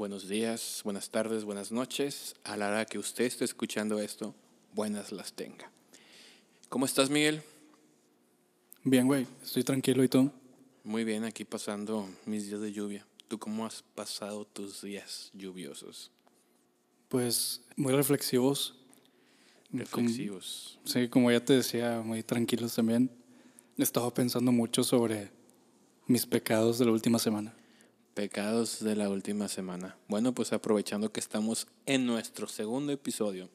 Buenos días, buenas tardes, buenas noches. A la hora que usted esté escuchando esto, buenas las tenga. ¿Cómo estás, Miguel? Bien, güey, estoy tranquilo y tú. Muy bien, aquí pasando mis días de lluvia. ¿Tú cómo has pasado tus días lluviosos? Pues muy reflexivos. Reflexivos. Como, sí, como ya te decía, muy tranquilos también. He estado pensando mucho sobre mis pecados de la última semana. Pecados de la última semana. Bueno, pues aprovechando que estamos en nuestro segundo episodio,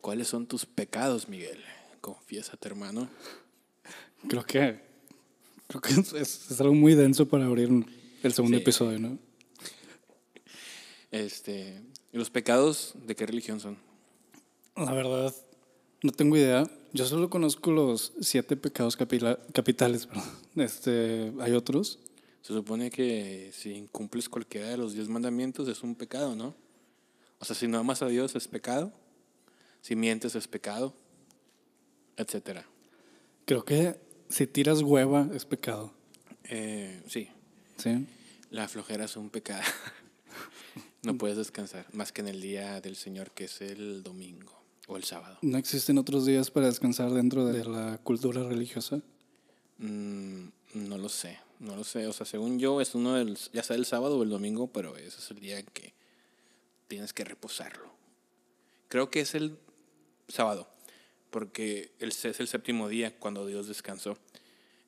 ¿cuáles son tus pecados, Miguel? Confiésate, hermano. Creo que, creo que es, es algo muy denso para abrir el segundo Sí. episodio, ¿no? Este, ¿y los pecados de qué religión son? La verdad, no tengo idea. Yo solo conozco los siete pecados capitales, perdón. Este, ¿Hay otros? Se supone que si incumples cualquiera de los diez mandamientos es un pecado, ¿no? O sea, si no amas a Dios es pecado, si mientes es pecado, etcétera. Creo que si tiras hueva es pecado. Eh, sí, ¿Sí? la flojera es un pecado. no puedes descansar más que en el día del Señor, que es el domingo o el sábado. ¿No existen otros días para descansar dentro de la cultura religiosa? Mm, no lo sé, no lo sé. O sea, según yo es uno del, ya sea el sábado o el domingo, pero ese es el día que tienes que reposarlo. Creo que es el sábado, porque es el séptimo día cuando Dios descansó.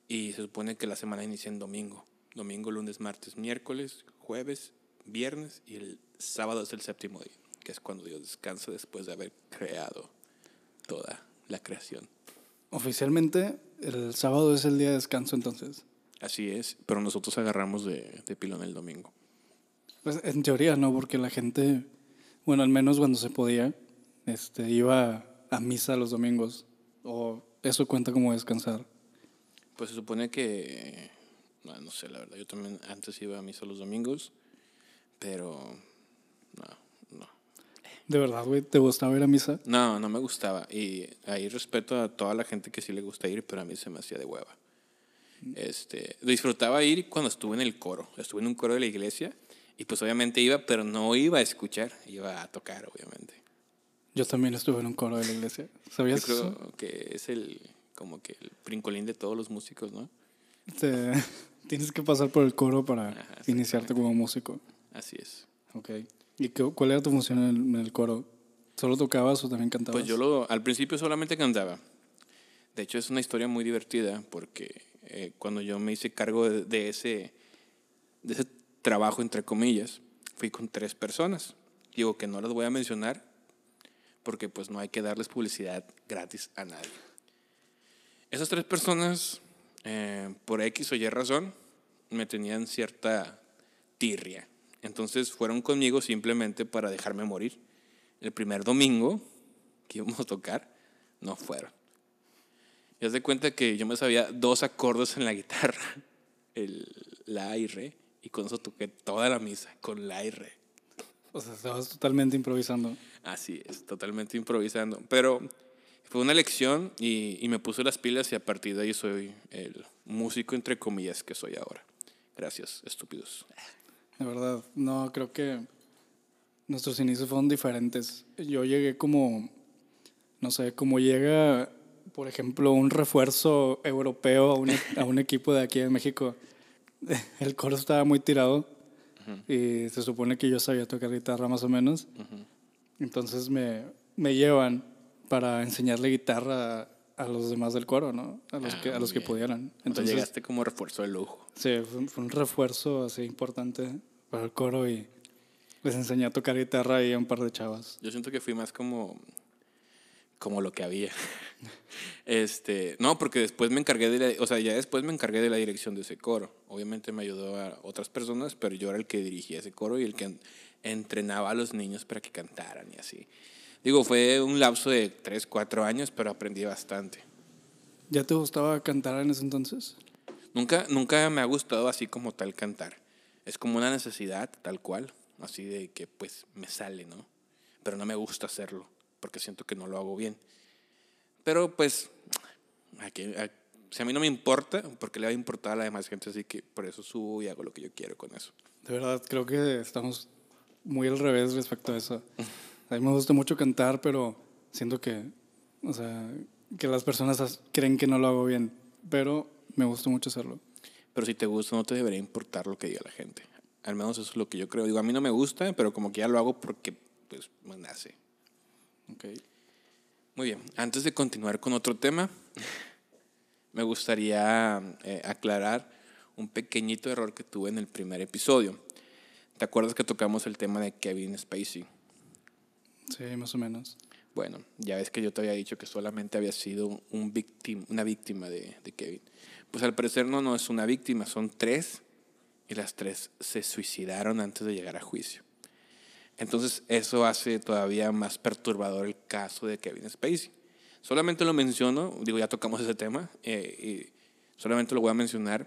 Y se supone que la semana inicia en domingo. Domingo, lunes, martes, miércoles, jueves, viernes y el sábado es el séptimo día, que es cuando Dios descansa después de haber creado toda la creación. Oficialmente, el sábado es el día de descanso, entonces. Así es, pero nosotros agarramos de, de pilón el domingo. Pues en teoría no, porque la gente, bueno, al menos cuando se podía, este, iba a misa los domingos. O eso cuenta como descansar. Pues se supone que, no, no sé, la verdad, yo también antes iba a misa los domingos, pero no. ¿De verdad, güey? ¿Te gustaba ir a misa? No, no me gustaba. Y ahí respeto a toda la gente que sí le gusta ir, pero a mí se me hacía de hueva. Este, disfrutaba ir cuando estuve en el coro. Estuve en un coro de la iglesia y pues obviamente iba, pero no iba a escuchar, iba a tocar, obviamente. Yo también estuve en un coro de la iglesia. Yo ¿Sabías eso? creo que es el, como que el brincolín de todos los músicos, ¿no? Te- tienes que pasar por el coro para Ajá, iniciarte como músico. Así es. Ok. ¿Y qué- cuál era tu función en el, en el coro? ¿Solo tocabas o también cantabas? Pues yo lo, al principio solamente cantaba. De hecho, es una historia muy divertida porque eh, cuando yo me hice cargo de, de ese, de ese trabajo, entre comillas, fui con tres personas. Digo que no las voy a mencionar porque pues no hay que darles publicidad gratis a nadie. Esas tres personas, eh, por X o Y razón, me tenían cierta tirria. Entonces fueron conmigo simplemente para dejarme morir. El primer domingo que íbamos a tocar, no fueron. Y haz de cuenta que yo me sabía dos acordes en la guitarra, el, la y re, y con eso toqué toda la misa, con la y re. O sea, estabas totalmente improvisando. Así es, totalmente improvisando. Pero fue una lección y, y me puse las pilas y a partir de ahí soy el músico, entre comillas, que soy ahora. Gracias, estúpidos. De verdad, no, creo que nuestros inicios fueron diferentes. Yo llegué como, no sé, como llega, por ejemplo, un refuerzo europeo a un, a un equipo de aquí de México. El coro estaba muy tirado y se supone que yo sabía tocar guitarra más o menos. Entonces me, me llevan para enseñarle guitarra a los demás del coro, ¿no? A los Ah, que, a los muy que pudieran. Entonces llegaste como refuerzo de lujo. Sí, fue un refuerzo así importante para el coro y les enseñé a tocar guitarra ahí a un par de chavas. Yo siento que fui más como, como lo que había. Este, no, porque después me encargué de la, o sea, ya después me encargué de la dirección de ese coro. Obviamente me ayudó a otras personas, pero yo era el que dirigía ese coro y el que en- entrenaba a los niños para que cantaran y así. Digo, fue un lapso de 3, 4 años, pero aprendí bastante. ¿Ya te gustaba cantar en ese entonces? Nunca, nunca me ha gustado así como tal cantar. Es como una necesidad, tal cual, así de que pues me sale, ¿no? Pero no me gusta hacerlo, porque siento que no lo hago bien. Pero pues, ¿a qué, a Si a mí no me importa, porque le va a importar a la demás gente, así que por eso subo y hago lo que yo quiero con eso. De verdad, creo que estamos muy al revés respecto a eso. A mí me gusta mucho cantar, pero siento que, o sea, que las personas creen que no lo hago bien, pero me gusta mucho hacerlo. Pero si te gusta, no te debería importar lo que diga la gente. Al menos eso es lo que yo creo. Digo, a mí no me gusta, pero como que ya lo hago porque, pues, me nace. Ok. Muy bien, antes de continuar con otro tema, me gustaría eh, aclarar un pequeñito error que tuve en el primer episodio. ¿Te acuerdas que tocamos el tema de Kevin Spacey? Sí, más o menos. Bueno, ya ves que yo te había dicho que solamente había sido un victim, una víctima de, de Kevin. Pues al parecer no, no es una víctima, son tres y las tres se suicidaron antes de llegar a juicio. Entonces eso hace todavía más perturbador el caso de Kevin Spacey. Solamente lo menciono, digo, ya tocamos ese tema, eh, y solamente lo voy a mencionar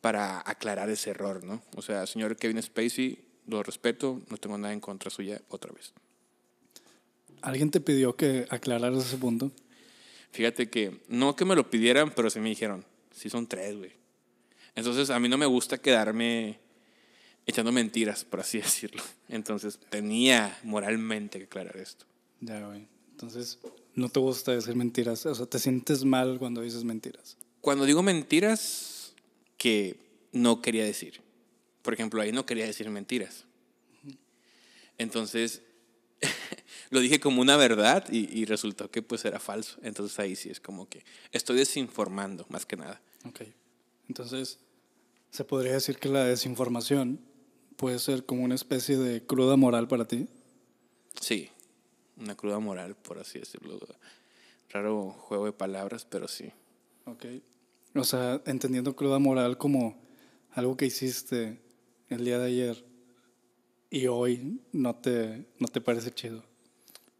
para aclarar ese error, ¿no? O sea, señor Kevin Spacey, lo respeto, no tengo nada en contra suya otra vez. ¿Alguien te pidió que aclararas ese punto? Fíjate que, no que me lo pidieran, pero sí me dijeron, sí son tres, güey. Entonces a mí no me gusta quedarme echando mentiras, por así decirlo. Entonces tenía moralmente que aclarar esto. Ya, güey. Entonces, no te gusta decir mentiras. O sea, te sientes mal cuando dices mentiras. Cuando digo mentiras que no quería decir. Por ejemplo, ahí no quería decir mentiras. Entonces, lo dije como una verdad y, y, resultó que pues era falso. Entonces ahí sí es como que estoy desinformando más que nada. Ok. Entonces, se podría decir que la desinformación puede ser como una especie de cruda moral para ti. Sí, una cruda moral, por así decirlo. Raro juego de palabras, pero sí. Ok. O sea, entendiendo cruda moral como algo que hiciste el día de ayer y hoy no te, no te parece chido.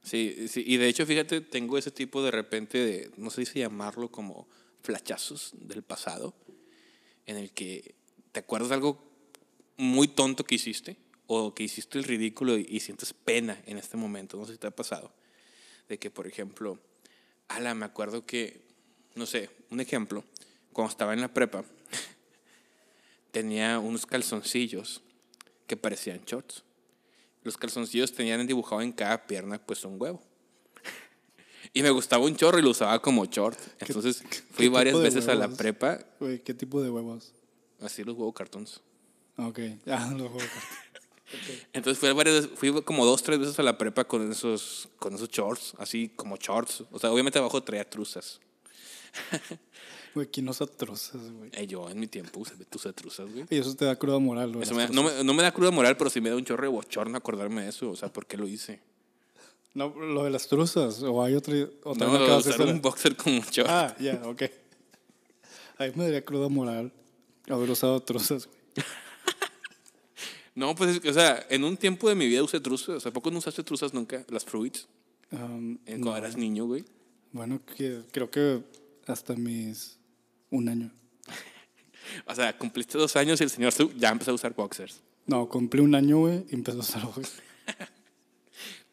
Sí, sí, y de hecho, fíjate, tengo ese tipo de repente de, no sé si llamarlo como flachazos del pasado, en el que te acuerdas algo muy tonto que hiciste o que hiciste el ridículo y, y, sientes pena en este momento. No sé si te ha pasado. De que, por ejemplo, ala, me acuerdo que, no sé, un ejemplo, cuando estaba en la prepa, tenía unos calzoncillos que parecían shorts. Los calzoncillos tenían dibujado en cada pierna, pues, un huevo. Y me gustaba un chorro y lo usaba como short. Entonces fui varias veces a la prepa. Wey, ¿Qué tipo de huevos? Así los huevos cartones. Ok, ah, los huevos okay. Entonces fui, varias, fui como dos, tres veces a la prepa con esos, con esos shorts, así como shorts. O sea, obviamente abajo traía truzas. Güey, ¿quién usa truzas, güey? Eh, yo en mi tiempo usé, usé truzas, güey. Y eso te da cruda moral, güey. Me, no, me, no, me, da cruda moral, pero sí me da un chorro de bochorno acordarme de eso. O sea, ¿por qué lo hice? No, lo de las truzas, o hay otra. otra no, no usar un boxer con un short. Ah, ya, yeah, ok. A mí me daría cruda moral haber usado truzas, güey. no, pues, o sea, en un tiempo de mi vida usé truzas. O sea, ¿poco no usaste truzas nunca? Las fruits. Um, cuando no. eras niño, güey. Bueno, que, creo que hasta mis. Un año. o sea, cumpliste dos años y el señor ya empezó a usar boxers. No, cumplí un año, güey, y empezó a usar boxers.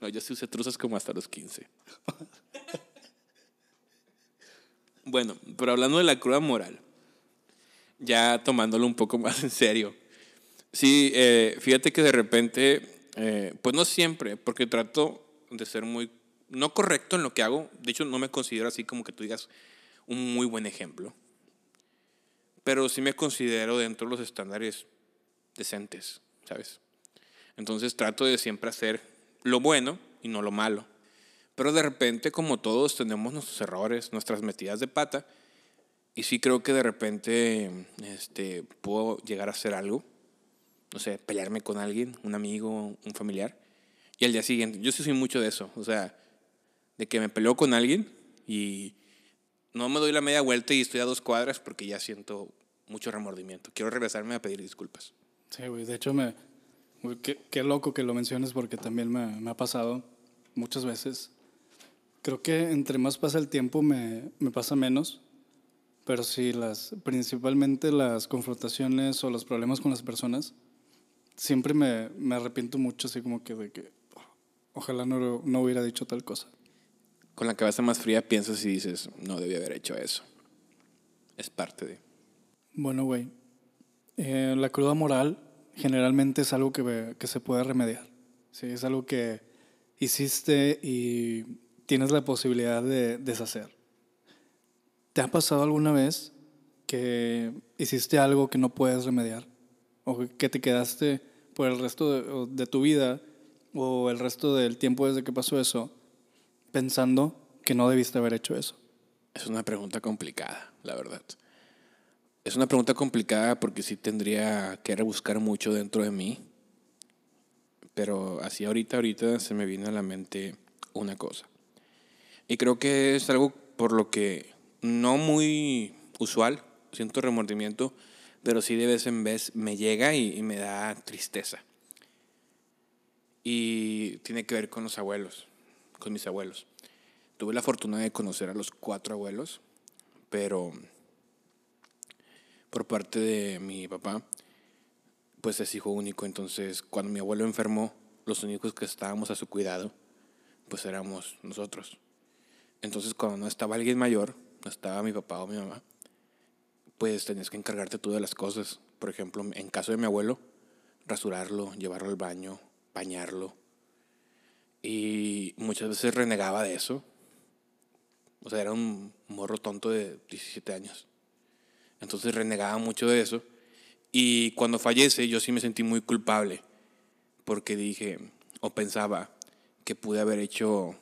No, yo sí usé truzas como hasta los 15. bueno, pero hablando de la cruda moral, ya tomándolo un poco más en serio. Sí, eh, fíjate que de repente, eh, pues no siempre, porque trato de ser muy, no correcto en lo que hago. De hecho, no me considero así como que tú digas un muy buen ejemplo. Pero sí me considero dentro de los estándares decentes, ¿sabes? Entonces trato de siempre hacer lo bueno y no lo malo. Pero de repente, como todos, tenemos nuestros errores, nuestras metidas de pata. Y sí creo que de repente este, puedo llegar a hacer algo. No sé, pelearme con alguien, un amigo, un familiar. Y al día siguiente, yo sí soy mucho de eso. O sea, de que me peleo con alguien y no me doy la media vuelta y estoy a dos cuadras porque ya siento mucho remordimiento. Quiero regresarme a pedir disculpas. Sí, güey. De hecho, me, Qué, qué, loco que lo menciones porque también me, me, ha pasado muchas veces. Creo que entre más pasa el tiempo me, me, pasa menos, pero sí, las, principalmente las confrontaciones o los problemas con las personas, siempre me, me arrepiento mucho, así como que de que oh, ojalá no, no hubiera dicho tal cosa. Con la cabeza más fría piensas y dices, no debí haber hecho eso. es parte de. Bueno, güey. eh, la cruda moral generalmente es algo que, que se puede remediar. Sí, es algo que hiciste y tienes la posibilidad de deshacer. ¿Te ha pasado alguna vez que hiciste algo que no puedes remediar? ¿O que te quedaste por el resto de, tu vida o el resto del tiempo desde que pasó eso pensando que no debiste haber hecho eso? Es una pregunta complicada, la verdad. Es una pregunta complicada porque sí tendría que rebuscar mucho dentro de mí. Pero así ahorita, ahorita se me viene a la mente una cosa. Y creo que es algo por lo que no muy usual, siento remordimiento, pero sí de vez en vez me llega y, y me da tristeza. Y tiene que ver con los abuelos, con mis abuelos. Tuve la fortuna de conocer a los cuatro abuelos, pero por parte de mi papá, pues es hijo único. Entonces, cuando mi abuelo enfermó, los únicos que estábamos a su cuidado, pues éramos nosotros. Entonces, cuando no estaba alguien mayor, no estaba mi papá o mi mamá, pues tenías que encargarte tú de las cosas. Por ejemplo, en caso de mi abuelo, rasurarlo, llevarlo al baño, bañarlo. Y muchas veces renegaba de eso. O sea, era un morro tonto de 17 años. Entonces renegaba mucho de eso. Y cuando fallece yo sí me sentí muy culpable. Porque dije, o pensaba, que pude haber hecho,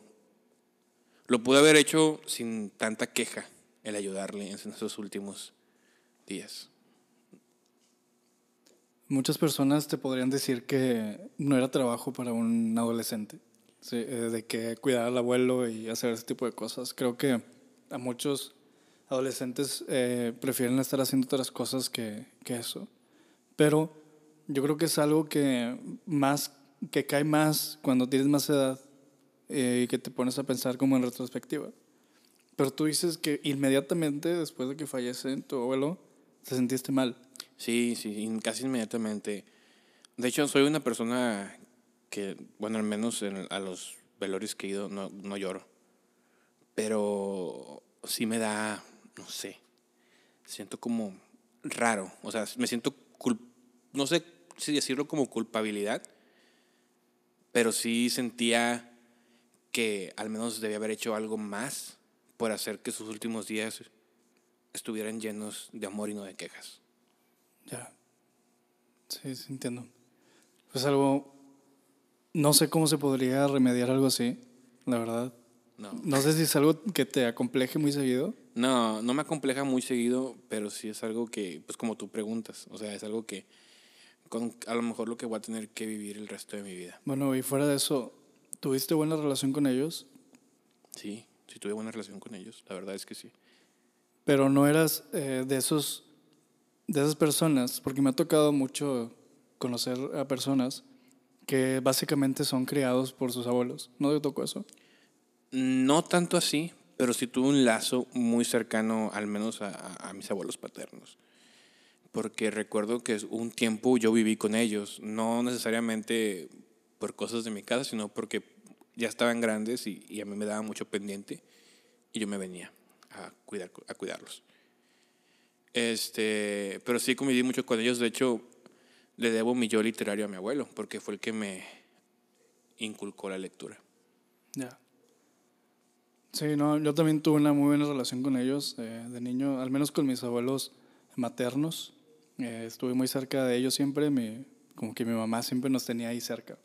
lo pude haber hecho sin tanta queja el ayudarle en esos últimos días. Muchas personas te podrían decir que no era trabajo para un adolescente, eh, de que cuidar al abuelo y hacer ese tipo de cosas. Creo que a muchos adolescentes eh, prefieren estar haciendo otras cosas que, eso. Pero yo creo que es algo que, más, que cae más cuando tienes más edad eh, y que te pones a pensar como en retrospectiva. Pero tú dices que inmediatamente después de que fallece tu abuelo, te sentiste mal. Sí, sí, casi inmediatamente. De hecho, soy una persona que, bueno, al menos en, a los velorios que he ido no, no lloro. Pero sí me da, no sé, siento como raro. O sea, me siento, cul no sé si decirlo como culpabilidad, pero sí sentía que al menos debía haber hecho algo más por hacer que sus últimos días estuvieran llenos de amor y no de quejas. Ya. Sí, sí, entiendo. Pues algo. No sé cómo se podría remediar algo así, la verdad. No. No sé si es algo que te acompleje muy seguido. No, no me acompleja muy seguido, pero sí es algo que, pues como tú preguntas, o sea, es algo que con, a lo mejor lo que voy a tener que vivir el resto de mi vida. Bueno, y fuera de eso, ¿tuviste buena relación con ellos? Sí, sí tuve buena relación con ellos, la verdad es que sí. Pero no eras eh, de esos, de esas personas, porque me ha tocado mucho conocer a personas que básicamente son criados por sus abuelos. ¿No te tocó eso? No tanto así, pero sí tuve un lazo muy cercano, al menos a, mis abuelos paternos. Porque recuerdo que un tiempo yo viví con ellos, no necesariamente por cosas de mi casa, sino porque ya estaban grandes y, y a mí me daba mucho pendiente y yo me venía a, cuidar, a cuidarlos. Este, pero sí conviví mucho con ellos. De hecho, le debo mi yo literario a mi abuelo, porque fue el que me inculcó la lectura. Ya. Sí, no, yo también tuve una muy buena relación con ellos eh, de niño, al menos con mis abuelos maternos. Eh, estuve muy cerca de ellos siempre, mi, como que mi mamá siempre nos tenía ahí cerca.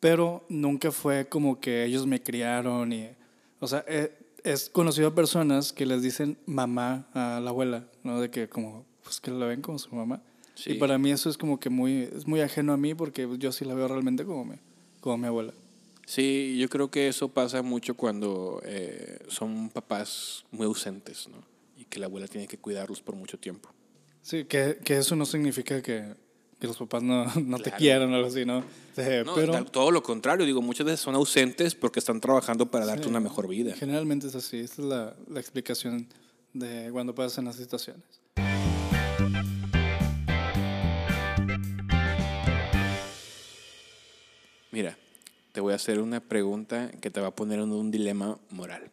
Pero nunca fue como que ellos me criaron y, o sea, eh, es conocido a personas que les dicen mamá a la abuela, ¿no? De que como, pues que la ven como su mamá. Sí. Y para mí eso es como que muy, es muy ajeno a mí porque yo sí la veo realmente como mi, como mi abuela. Sí, yo creo que eso pasa mucho cuando eh, son papás muy ausentes, ¿no? Y que la abuela tiene que cuidarlos por mucho tiempo. Sí, que, que eso no significa que, que los papás no, no claro. te quieran o algo así, ¿no? Eh, no pero, todo lo contrario, digo, muchas veces son ausentes porque están trabajando para darte sí, una mejor vida. Generalmente es así, esta es la, la explicación de cuando pasan las situaciones. Mira, te voy a hacer una pregunta que te va a poner en un dilema moral.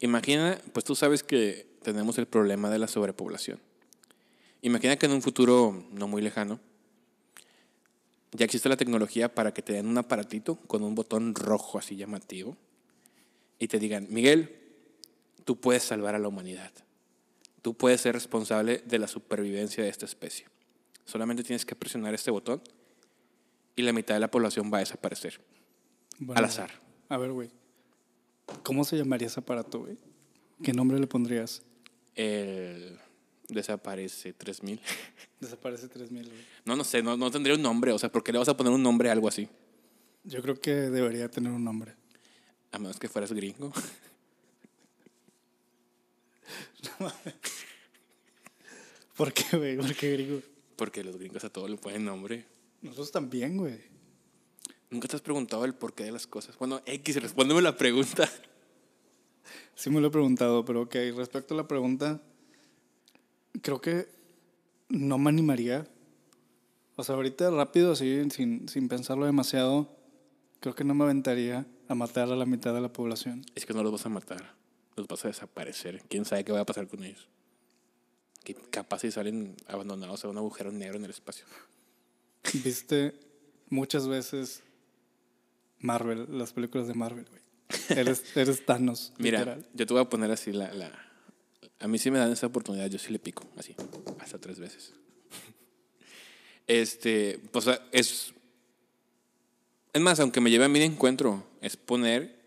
Imagina, pues tú sabes que tenemos el problema de la sobrepoblación. Imagina que en un futuro no muy lejano ya existe la tecnología para que te den un aparatito con un botón rojo así llamativo y te digan, Miguel, tú puedes salvar a la humanidad. Tú puedes ser responsable de la supervivencia de esta especie. Solamente tienes que presionar este botón y la mitad de la población va a desaparecer. Bueno, al azar. A ver, güey. ¿Cómo se llamaría ese aparato, güey? ¿Qué nombre le pondrías? El desaparece 3000. Desaparece 3000, güey. No, no sé, no, no tendría un nombre. O sea, ¿por qué le vas a poner un nombre a algo así? Yo creo que debería tener un nombre. A menos que fueras gringo. ¿Por qué, güey? ¿Por qué gringo? Porque los gringos a todo le ponen nombre. Nosotros también, güey. Nunca te has preguntado el porqué de las cosas. Bueno, X, respóndeme la pregunta. Sí me lo he preguntado, pero ok, respecto a la pregunta, creo que no me animaría. O sea, ahorita rápido, así, sin, sin pensarlo demasiado, creo que no me aventaría a matar a la mitad de la población. Es que no los vas a matar. Los vas a desaparecer. ¿Quién sabe qué va a pasar con ellos? Que capaz si salen abandonados a un agujero negro en el espacio. Viste muchas veces Marvel, las películas de Marvel, güey. Eres, eres Thanos, Mira, literal. yo te voy a poner así la, la... A mí sí me dan esa oportunidad, yo sí le pico, así, hasta tres veces. Este, pues es... Es más, aunque me lleve a mí de encuentro, es poner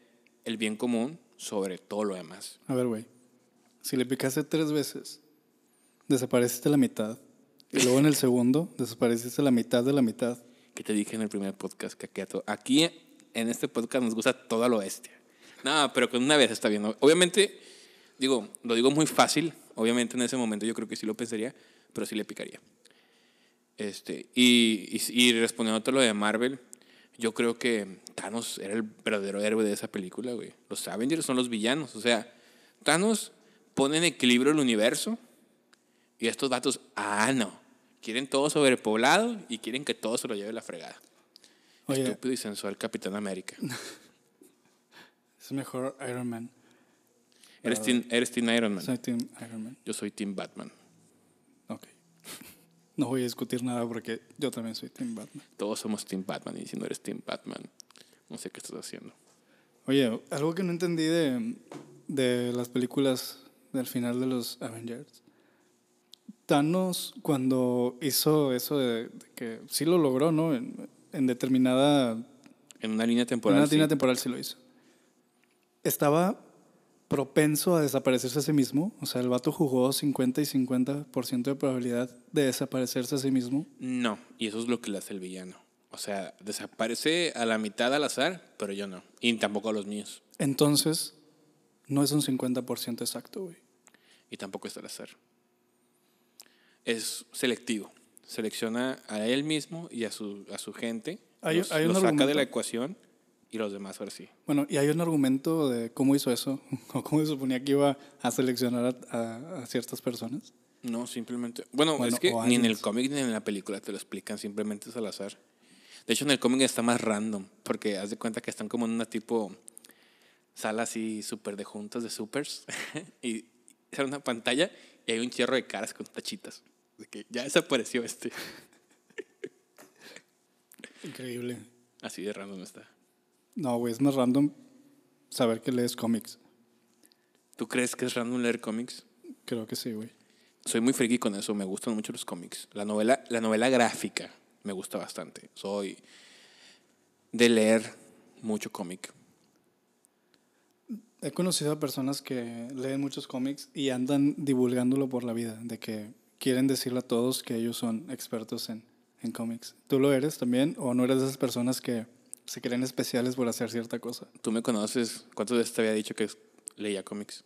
el bien común sobre todo lo demás. A ver, güey. Si le picaste tres veces, desapareciste la mitad. Y luego en el segundo, desapareciste la mitad de la mitad. que te dije en el primer podcast que aquí, en este podcast nos gusta toda lo bestia. No, pero con una vez está bien. Obviamente, digo, lo digo muy fácil. Obviamente en ese momento yo creo que sí lo pensaría, pero sí le picaría. Este, y, y, y respondiendo a lo de Marvel, yo creo que Thanos era el verdadero héroe de esa película, güey. Los Avengers son los villanos. O sea, Thanos pone en equilibrio el universo y estos vatos, ah, no. Quieren todo sobrepoblado y quieren que todo se lo lleve la fregada. Oye, Estúpido y sensual Capitán América. es mejor Iron Man. Eres team, eres team Iron Man. Soy Team Iron Man. Yo soy Team Batman. Ok. No voy a discutir nada porque yo también soy Team Batman. Todos somos Team Batman y si no eres Team Batman, no sé qué estás haciendo. Oye, algo que no entendí de, de las películas del final de los Avengers. Thanos, cuando hizo eso de, de que sí lo logró, ¿no? En, en determinada En una línea En temporal. una sí. línea temporal sí lo hizo. Estaba propenso a desaparecerse a sí mismo. O sea, el vato jugó 50 y 50% de probabilidad de desaparecerse a sí mismo. No, y eso es lo que le hace el villano. O sea, desaparece a la mitad al azar, pero yo no. Y tampoco a los míos. Entonces, no es un 50% exacto, güey. Y tampoco es al azar. Es selectivo. Selecciona a él mismo y a su, a su gente. Hay- los, hay un los saca de la ecuación y los demás ahora sí. Bueno, y hay un argumento de cómo hizo eso, o cómo se suponía que iba a seleccionar a, a- a ciertas personas. No, simplemente. Bueno, Bueno, es que ni en el cómic ni en la película te lo explican, simplemente es al azar. De hecho, en el cómic está más random, porque haz de cuenta que están como en una tipo sala así súper de juntas de supers, y sale una pantalla y hay un chierro de caras con tachitas. De que ya desapareció este. Increíble. Así de random está. No, güey, es más random saber que lees cómics. ¿Tú crees que es random leer cómics? Creo que sí, güey. Soy muy friki con eso, me gustan mucho los cómics. La novela, la novela gráfica me gusta bastante. Soy de leer mucho cómic. He conocido a personas que leen muchos cómics y andan divulgándolo por la vida, de que quieren decirle a todos que ellos son expertos en, en cómics. ¿Tú lo eres también o no eres de esas personas que se creen especiales por hacer cierta cosa? Tú me conoces, ¿cuántas veces te había dicho que leía cómics?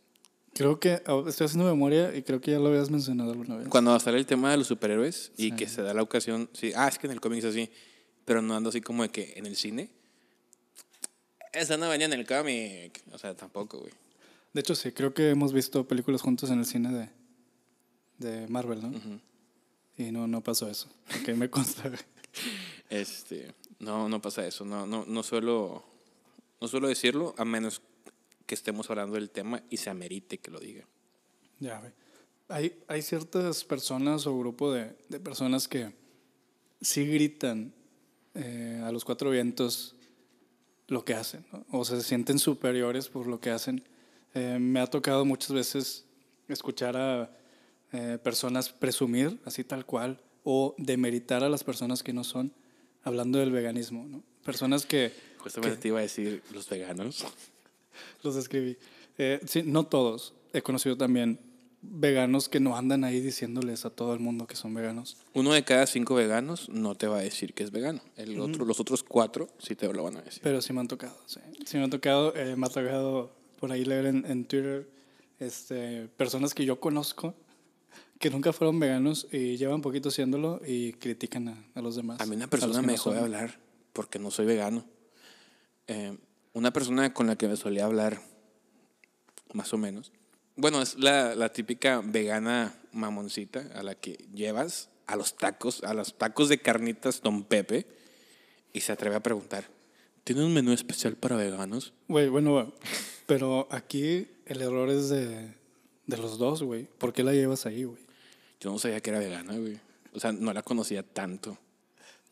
Creo que oh, estoy haciendo memoria y creo que ya lo habías mencionado alguna vez. Cuando sale el tema de los superhéroes y Sí. que se da la ocasión, sí, ah, es que en el cómic es así, pero no ando así como de que en el cine. Esa no venía en el cómic. O sea, tampoco, güey. De hecho, sí, creo que hemos visto películas juntos en el cine de, de Marvel, ¿no? Y no, no pasó eso. Ok, me consta. Este, no, no pasa eso. No, no, no suelo, no suelo decirlo a menos que estemos hablando del tema y se amerite que lo diga. Ya, güey. Hay, hay ciertas personas o grupo de, de personas que sí gritan eh, a los cuatro vientos lo que hacen, ¿no? o se sienten superiores por lo que hacen. Eh, me ha tocado muchas veces escuchar a eh, personas presumir, así tal cual, o demeritar a las personas que no son, hablando del veganismo, ¿no? Personas que... Justamente te iba a decir los veganos. Los escribí. Eh, sí, no todos. He conocido también veganos que no andan ahí diciéndoles a todo el mundo que son veganos. Uno de cada cinco veganos no te va a decir que es vegano. El otro, los otros cuatro sí te lo van a decir. Pero sí me han tocado, sí. Sí me han tocado, eh, me ha tocado por ahí leer en, en Twitter este, personas que yo conozco que nunca fueron veganos y llevan poquito haciéndolo y critican a, a los demás. A mí una persona me no dejó de hablar porque no soy vegano. Eh, una persona con la que me solía hablar, más o menos. Bueno, es la, la típica vegana mamoncita a la que llevas a los tacos, a los tacos de carnitas Don Pepe y se atreve a preguntar, ¿tiene un menú especial para veganos? Güey, bueno, pero aquí el error es de, de los dos, güey. ¿Por qué la llevas ahí, güey? Yo no sabía que era vegana, güey. O sea, no la conocía tanto.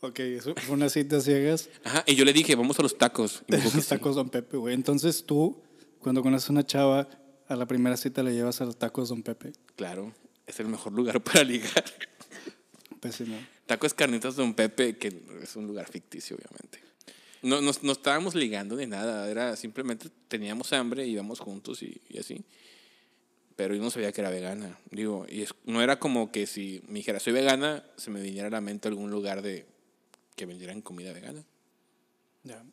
Ok, eso fue una cita ciegas. Ajá, y yo le dije, vamos a los tacos. Y me dijo que Los sí. tacos Don Pepe, güey. Entonces tú, cuando conoces a una chava, a la primera cita le llevas a los tacos Don Pepe. Claro, es el mejor lugar para ligar. Pésimo. Tacos Carnitas Don Pepe, que es un lugar ficticio, obviamente. No, nos- no estábamos ligando ni nada, era simplemente teníamos hambre, íbamos juntos y, y así. Pero yo no sabía que era vegana. Digo, y es- no era como que si me dijera soy vegana, se me viniera a la mente algún lugar de que vendieran comida vegana. Ya.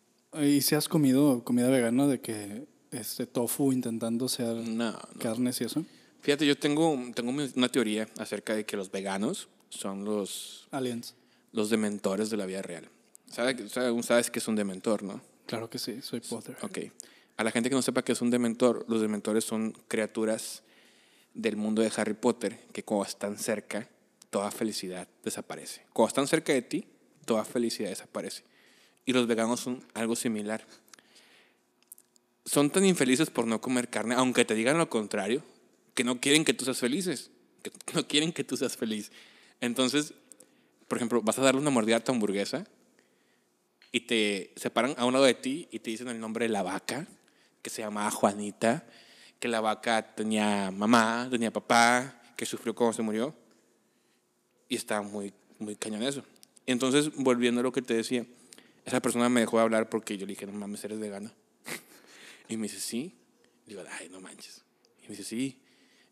¿Y si has comido comida vegana de que este tofu intentando ser No, no. carnes y eso? Fíjate, yo tengo, tengo una teoría acerca de que los veganos son los, Aliens. los dementores de la vida real. ¿Sabes, sabes, sabes que es un dementor, no? Claro que sí, soy Potter. Ok. A la gente que no sepa qué es un dementor, los dementores son criaturas del mundo de Harry Potter que cuando están cerca, toda felicidad desaparece. Cuando están cerca de ti, toda felicidad desaparece. Y los veganos son algo similar. Son tan infelices por no comer carne, aunque te digan lo contrario, que no quieren que tú seas felices, que no quieren que tú seas feliz. Entonces, por ejemplo, vas a darle una mordida a tu hamburguesa y te separan a un lado de ti y te dicen el nombre de la vaca, que se llamaba Juanita, que la vaca tenía mamá, tenía papá, que sufrió cuando se murió. Y estaba muy, muy cañón eso. Entonces, volviendo a lo que te decía, esa persona me dejó de hablar porque yo le dije, no mames, eres vegana. y me dice, sí. digo, ay, no manches. Y me dice, sí.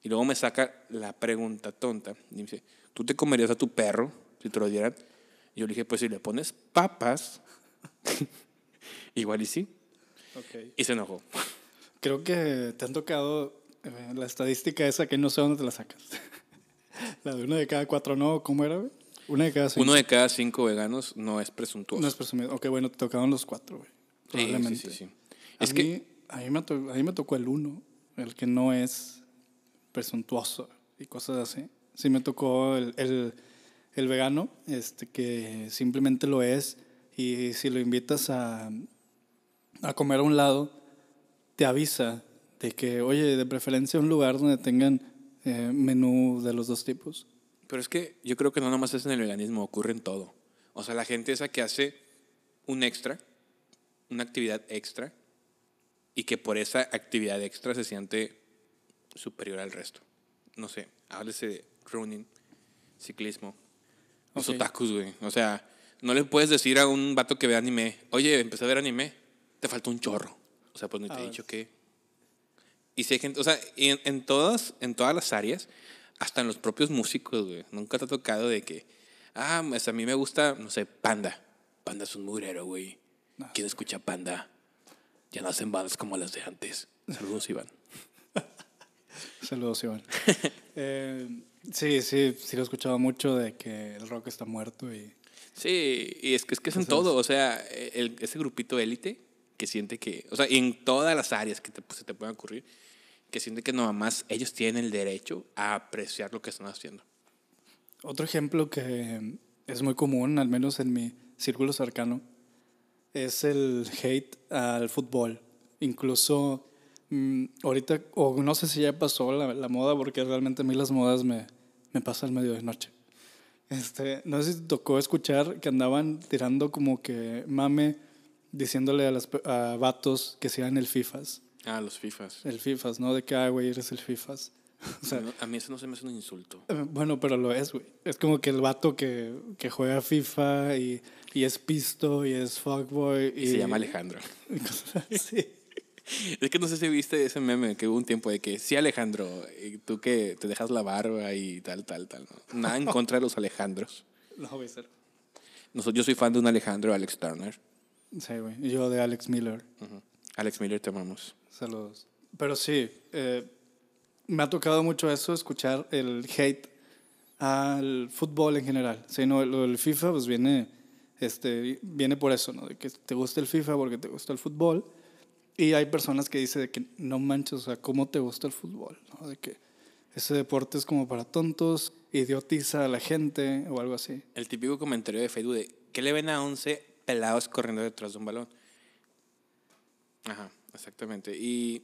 Y luego me saca la pregunta tonta. Y me dice, ¿tú te comerías a tu perro si te lo dieran? Y yo le dije, pues si le pones papas, igual y sí. Ok. Y se enojó. Creo que te han tocado eh, la estadística esa que no sé dónde te la sacas. la de una de cada cuatro, ¿no? ¿Cómo era, güey? Una de cada cinco. Uno de cada cinco veganos no es presuntuoso. No es presumido. Ok, bueno, te tocaron los cuatro, güey. Probablemente. sí, sí, sí. A Es mí, que, a mí, me to- a mí me tocó el uno, el que no es presuntuoso y cosas así. Sí me tocó el, el, el vegano, este, que simplemente lo es y si lo invitas a, a comer a un lado, te avisa de que, oye, de preferencia un lugar donde tengan eh, menú de los dos tipos. pero es que yo creo que no nomás es en el veganismo, ocurre en todo. O sea, la gente esa que hace un extra, una actividad extra, y que por esa actividad extra se siente superior al resto. No sé, háblese de running, ciclismo, los otakus, güey. O sea, no le puedes decir a un vato que ve anime, oye, empecé a ver anime, te falta un chorro. O sea, pues ni te he dicho que... Y si hay gente, o sea, en, en todas, en todas las áreas, hasta en los propios músicos, güey. Nunca te ha tocado de que, ah, pues a mí me gusta, no sé, Panda. Panda es un mugrero, güey. ¿Quién escucha Panda? Ya no hacen bandas como las de antes. Saludos, Iván. Saludos, Iván. Eh, sí, sí, sí lo he escuchado mucho de que el rock está muerto y... Sí, y es que es, que es en todo. O sea, el- ese grupito élite que siente que, o sea, en todas las áreas que te- pues, se te puedan ocurrir, que siente que no más ellos tienen el derecho a apreciar lo que están haciendo. Otro ejemplo que es muy común, al menos en mi círculo cercano, es el hate al fútbol. Incluso mm, ahorita, o no sé si ya pasó la, la moda, porque realmente a mí las modas me, me pasan medio de noche. Este, no sé si tocó escuchar que andaban tirando como que mame diciéndole a, las, a vatos que sean el FIFAs. Ah, los FIFAs. El FIFAs, ¿no? De que, ah, güey, eres el FIFAs. O sea, a mí eso no se me hace un insulto. eh, bueno, pero lo es, güey. Es como que el vato que, que juega FIFA y, y es pisto y es fuckboy. Y se llama Alejandro. y cosas así. Es que no sé si viste ese meme que hubo un tiempo de que sí, Alejandro, y tú que te dejas la barba y tal, tal, tal. ¿no? Nada en contra de los Alejandros. No, voy a ser. Yo soy fan de un Alejandro, Alex Turner. Sí, güey. Y Yo de Alex Miller. Ujú. Alex Miller, te amamos. Saludos. Pero sí, eh, me ha tocado mucho eso, escuchar el hate al fútbol en general. Sí, no, lo del FIFA pues viene, este, viene por eso, ¿no? De que te gusta el FIFA porque te gusta el fútbol. Y hay personas que dicen de que no manches, o sea, ¿cómo te gusta el fútbol? ¿no? De que ese deporte es como para tontos, idiotiza a la gente o algo así. El típico comentario de Facebook de ¿qué le ven a 11 pelados corriendo detrás de un balón? Ajá, exactamente. Y,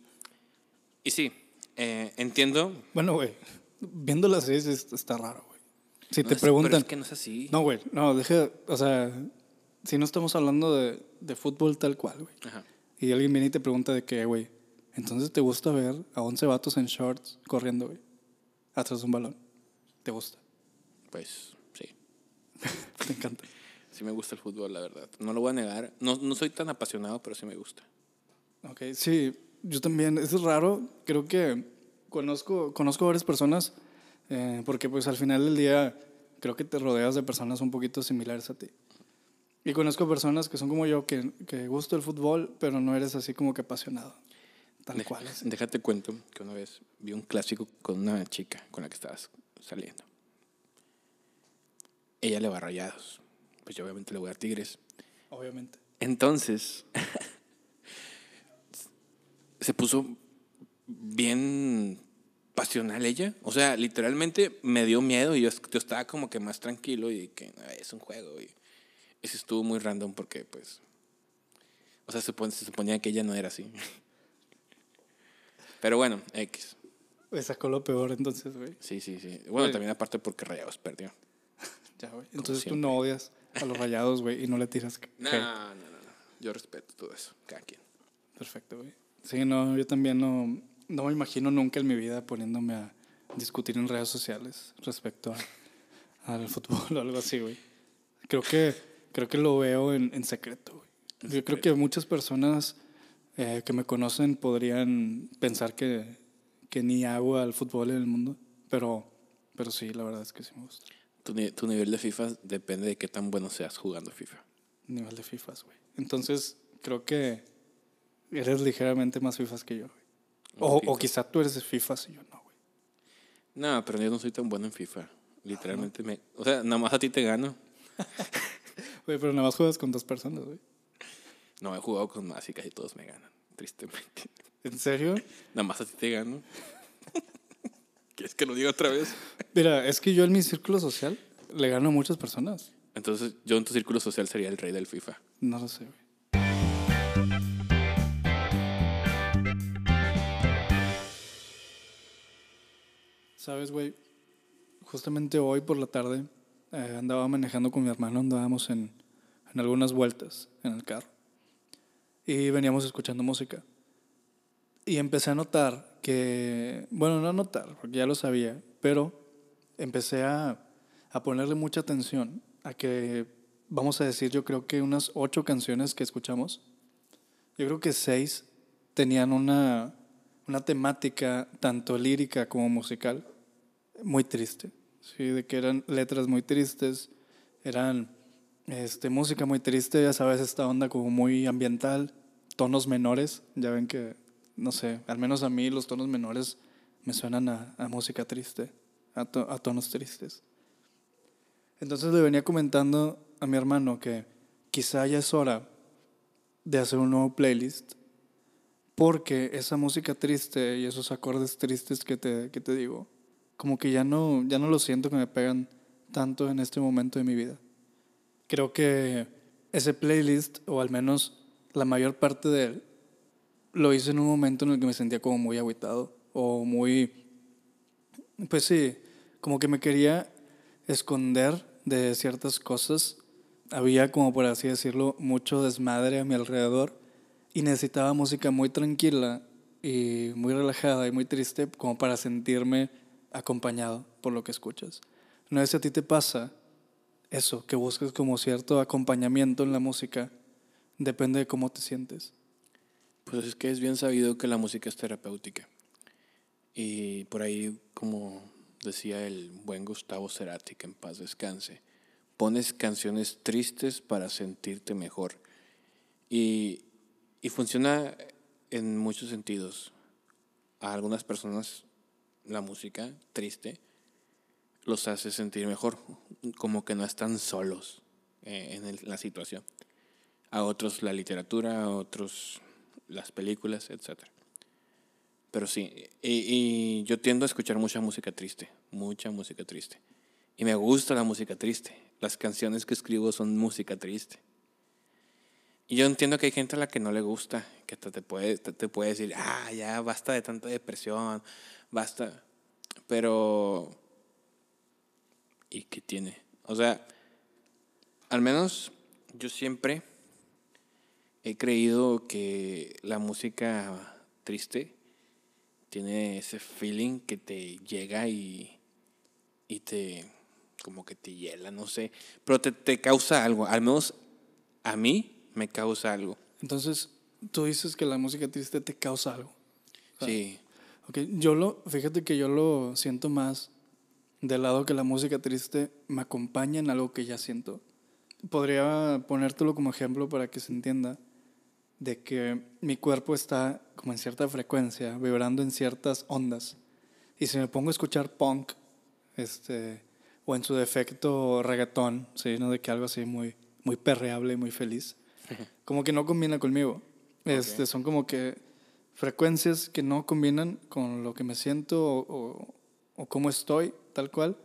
y sí, eh, entiendo. Bueno, güey, viéndolo así es- está raro, güey. Si No te es- preguntan... Pero es que no es así. No, güey, no, deja, o sea, si no estamos hablando de, de fútbol tal cual, güey. Ajá. Y alguien viene y te pregunta de qué, güey. Entonces te gusta ver a 11 vatos en shorts corriendo, güey. Atrás de un balón. ¿Te gusta? Pues sí. Te encanta. Sí me gusta el fútbol, la verdad. No lo voy a negar. No, no soy tan apasionado, pero sí me gusta. Ok, sí, yo también. Es raro, creo que conozco, conozco varias personas, eh, porque pues al final del día creo que te rodeas de personas un poquito similares a ti. Y conozco personas que son como yo, que, que gusta el fútbol, pero no eres así como que apasionado. Tal Deja- cual. así. Déjate cuento que una vez vi un clásico con una chica con la que estabas saliendo. Ella le va a rayados. Pues yo obviamente le voy a Tigres. Obviamente. Entonces, se puso bien pasional ella. O sea, literalmente me dio miedo y yo, yo estaba como que más tranquilo y que "Ah, es un juego. Y eso estuvo muy random porque, pues, o sea, se, supone- se suponía que ella no era así. Pero bueno, X. Me sacó lo peor entonces, güey. Sí, sí, sí. Bueno, Oye. también aparte porque Rayados perdió. Ya, güey. Entonces tú no odias a los rayados, güey, y no le tiras. No, no, no, no. Yo respeto todo eso, cada quien. Perfecto, güey. Sí, no, yo también no, no me imagino nunca en mi vida poniéndome a discutir en redes sociales respecto a- al fútbol o algo así, güey. Creo que, creo que lo veo en, en secreto, güey. Yo creo que muchas personas eh, que me conocen podrían pensar que, que ni hago al fútbol en el mundo, pero, pero sí, la verdad es que sí me gusta. Tu, tu nivel de FIFA depende de qué tan bueno seas jugando FIFA. Nivel de FIFAs, güey. Entonces, creo que eres ligeramente más FIFAs que yo, güey. O, o quizá tú eres de FIFAs y yo no, güey. No, pero yo no soy tan bueno en FIFA. Literalmente me... O sea, nada más a ti te gano. Güey, pero nada más juegas con dos personas, güey. No, he jugado con más y casi todos me ganan. Tristemente. ¿En serio? Nada más a ti te gano. ¿Quieres que lo diga otra vez? Mira, es que yo en mi círculo social le gano a muchas personas. Entonces, yo en tu círculo social sería el rey del FIFA. No lo sé, güey. Sabes, güey, justamente hoy por la tarde eh, andaba manejando con mi hermano, andábamos en, en algunas vueltas en el carro y veníamos escuchando música. Y empecé a notar que, bueno, no a notar, porque ya lo sabía, pero empecé a, a ponerle mucha atención a que, vamos a decir, yo creo que unas ocho canciones que escuchamos, yo creo que seis tenían una, una temática tanto lírica como musical muy triste, ¿sí? de que eran letras muy tristes, eran este, música muy triste, ya sabes, esta onda como muy ambiental, tonos menores, ya ven que, no sé, al menos a mí los tonos menores me suenan a, música triste, a, a tonos tristes. Entonces le venía comentando a mi hermano que quizá ya es hora de hacer un nuevo playlist porque esa música triste y esos acordes tristes que te, que te digo, como que ya no, ya no lo siento que me pegan tanto en este momento de mi vida. Creo que ese playlist, o al menos la mayor parte de él, lo hice en un momento en el que me sentía como muy agüitado o muy, pues sí, como que me quería esconder de ciertas cosas. Había como por así decirlo mucho desmadre a mi alrededor y necesitaba música muy tranquila y muy relajada y muy triste como para sentirme acompañado por lo que escuchas. No es si a ti te pasa eso, que buscas como cierto acompañamiento en la música, depende de cómo te sientes. Pues es que es bien sabido que la música es terapéutica. Y por ahí, como decía el buen Gustavo Cerati, que en paz descanse, pones canciones tristes para sentirte mejor. Y, y funciona en muchos sentidos. A algunas personas la música triste los hace sentir mejor, como que no están solos eh, en la situación. A otros la literatura, a otros las películas, etc. Pero sí, y, yo tiendo a escuchar mucha música triste, mucha música triste. Y me gusta la música triste. Las canciones que escribo son música triste. Y yo entiendo que hay gente a la que no le gusta, que te puede, te puede decir, ah, ya basta de tanta depresión, basta. Pero ¿y qué tiene? O sea, al menos yo siempre he creído que la música triste tiene ese feeling que te llega y, y te como que te hiela, no sé, pero te, te causa algo, al menos a mí me causa algo. Entonces, tú dices que la música triste te causa algo. Sí. Ok, yo lo, fíjate que yo lo siento más del lado que la música triste me acompaña en algo que ya siento. Podría ponértelo como ejemplo para que se entienda de que mi cuerpo está como en cierta frecuencia, vibrando en ciertas ondas. Y si me pongo a escuchar punk, este, o en su defecto reggaetón, ¿sí? ¿no? de que algo así muy, muy perreable y muy feliz, como que no combina conmigo. Este, Son como que frecuencias que no combinan con lo que me siento o, o cómo estoy tal cual.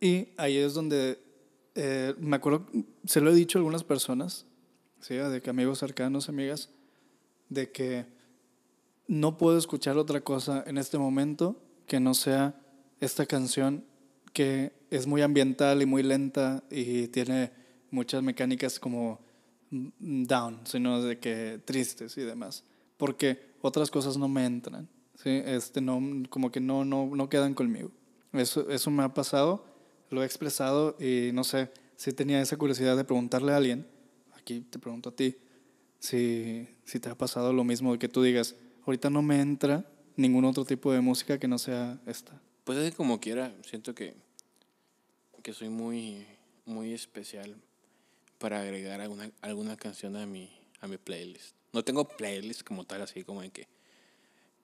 Y ahí es donde eh, me acuerdo, se lo he dicho a algunas personas, ¿sí? de que amigos cercanos, amigas, de que no puedo escuchar otra cosa en este momento que no sea esta canción que es muy ambiental y muy lenta y tiene muchas mecánicas como down, sino de que tristes y demás, porque otras cosas no me entran, ¿sí? este no, como que no, no, no quedan conmigo. Eso, eso me ha pasado, lo he expresado y no sé si tenía esa curiosidad de preguntarle a alguien, aquí te pregunto a ti, si, si te ha pasado lo mismo de que tú digas, ahorita no me entra ningún otro tipo de música que no sea esta. Pues es como quiera, siento que, que soy muy, muy especial para agregar alguna, alguna canción a mi, a mi playlist. No tengo playlist como tal, así como en que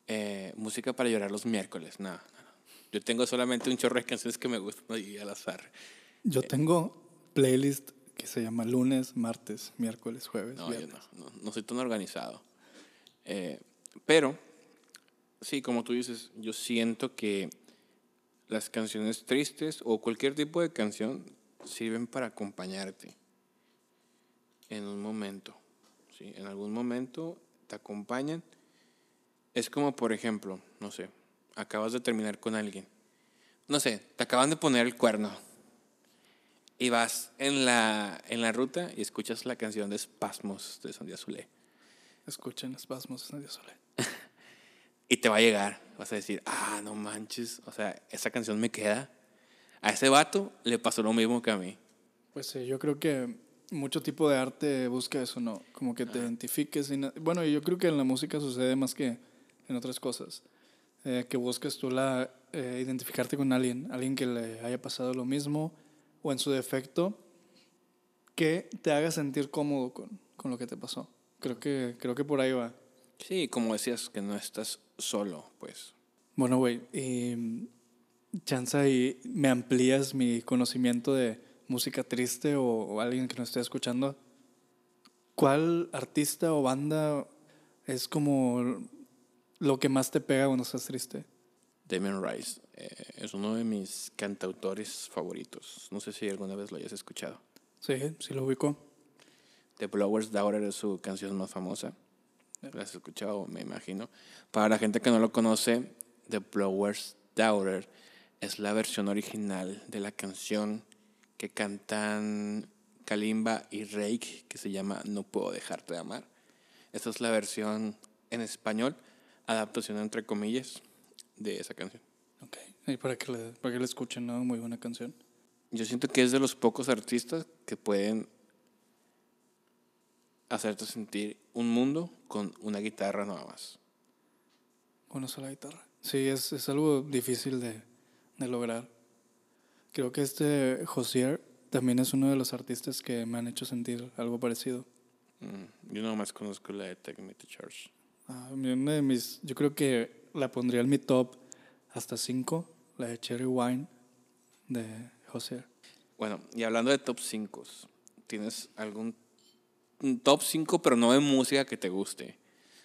eh, música para llorar los miércoles, nada. Yo tengo solamente un chorro de canciones que me gustan y al azar. Yo tengo playlist que se llama lunes, martes, miércoles, jueves. No, yo no, no, soy tan organizado. Eh, pero, sí, como tú dices, yo siento que las canciones tristes o cualquier tipo de canción sirven para acompañarte en un momento. ¿sí? En algún momento te acompañan. Es como, por ejemplo, no sé, acabas de terminar con alguien. No sé, te acaban de poner el cuerno. Y vas en la, en la ruta y escuchas la canción de Espasmos de Sandia Zulé. Escuchen Espasmos de Sandia Zulé. y te va a llegar. Vas a decir, ah, no manches. O sea, esa canción me queda. A ese vato le pasó lo mismo que a mí. Pues sí, yo creo que mucho tipo de arte busca eso, ¿no? Como que te identifiques. bueno, yo creo que en la música sucede más que en otras cosas. Eh, que busques tú la, eh, identificarte con alguien, alguien que le haya pasado lo mismo o en su defecto, que te haga sentir cómodo con, con lo que te pasó. Creo que, creo que por ahí va. Sí, como decías, que no estás solo, pues. Bueno, güey, y chanza y me amplías mi conocimiento de música triste o, o alguien que no esté escuchando. ¿Cuál artista o banda es como lo que más te pega cuando estás triste? Damien Rice eh, es uno de mis cantautores favoritos. No sé si alguna vez lo hayas escuchado. Sí, sí lo ubico. The Blower's Daughter es su canción más famosa. Lo has escuchado, me imagino. Para la gente que no lo conoce, The Blower's Daughter es la versión original de la canción que cantan Kalimba y Rake, que se llama No puedo dejarte de amar. Esta es la versión en español, adaptación entre comillas, de esa canción. Ok. Y para que le, para que le escuchen, ¿no? Muy buena canción. Yo siento que es de los pocos artistas que pueden hacerte sentir un mundo con una guitarra nada más. Una sola guitarra. Sí, es, es algo difícil de, de lograr. Creo que este Josier también es uno de los artistas que me han hecho sentir algo parecido. Mm, yo nomás conozco la de Take Me to Church. Ah, una de mis, yo creo que la pondría en mi top hasta 5, la de Cherry Wine de Josier. Bueno, y hablando de top 5, ¿tienes algún top 5, pero no de música que te guste,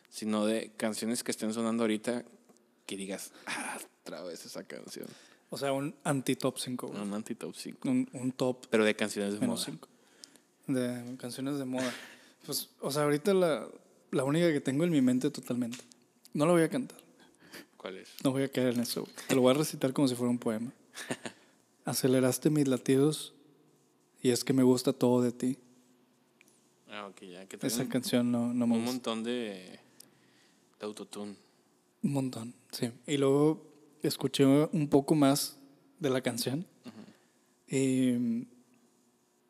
sino de canciones que estén sonando ahorita que digas, ah, otra vez esa canción? O sea, un anti-top 5. Un anti-top 5. Un, un top Pero de canciones de moda. 5. De canciones de moda. Pues, o sea, ahorita la, la única que tengo en mi mente totalmente. No la voy a cantar. ¿Cuál es? No voy a caer en eso. Te lo voy a recitar como si fuera un poema. Aceleraste mis latidos y es que me gusta todo de ti. Ah, ok, ya. Que Esa un, canción no, no me un gusta. montón de, de autotune. Un montón, sí. Y luego escuché un poco más de la canción y mm,